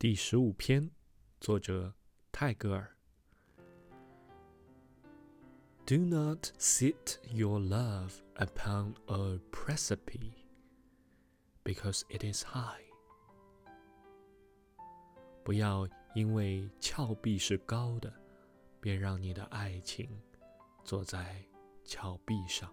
第十五篇，作者泰戈尔。Do not sit your love upon a precipice, because it is high. 不要因为峭壁是高的，便让你的爱情坐在峭壁上。